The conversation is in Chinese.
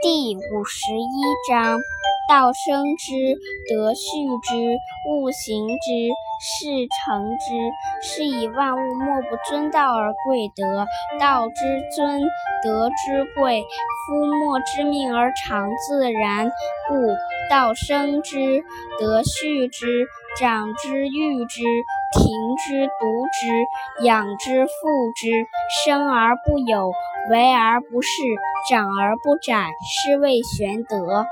第五十一章：道生之，德畜之。物行之，事成之。是以万物莫不尊道而贵德。道之尊，德之贵。夫莫之命而常自然。故道生之，德畜之。长之，育之。庭之，独之。养之，覆之。生而不有，为而不恃，长而不展，是谓玄德。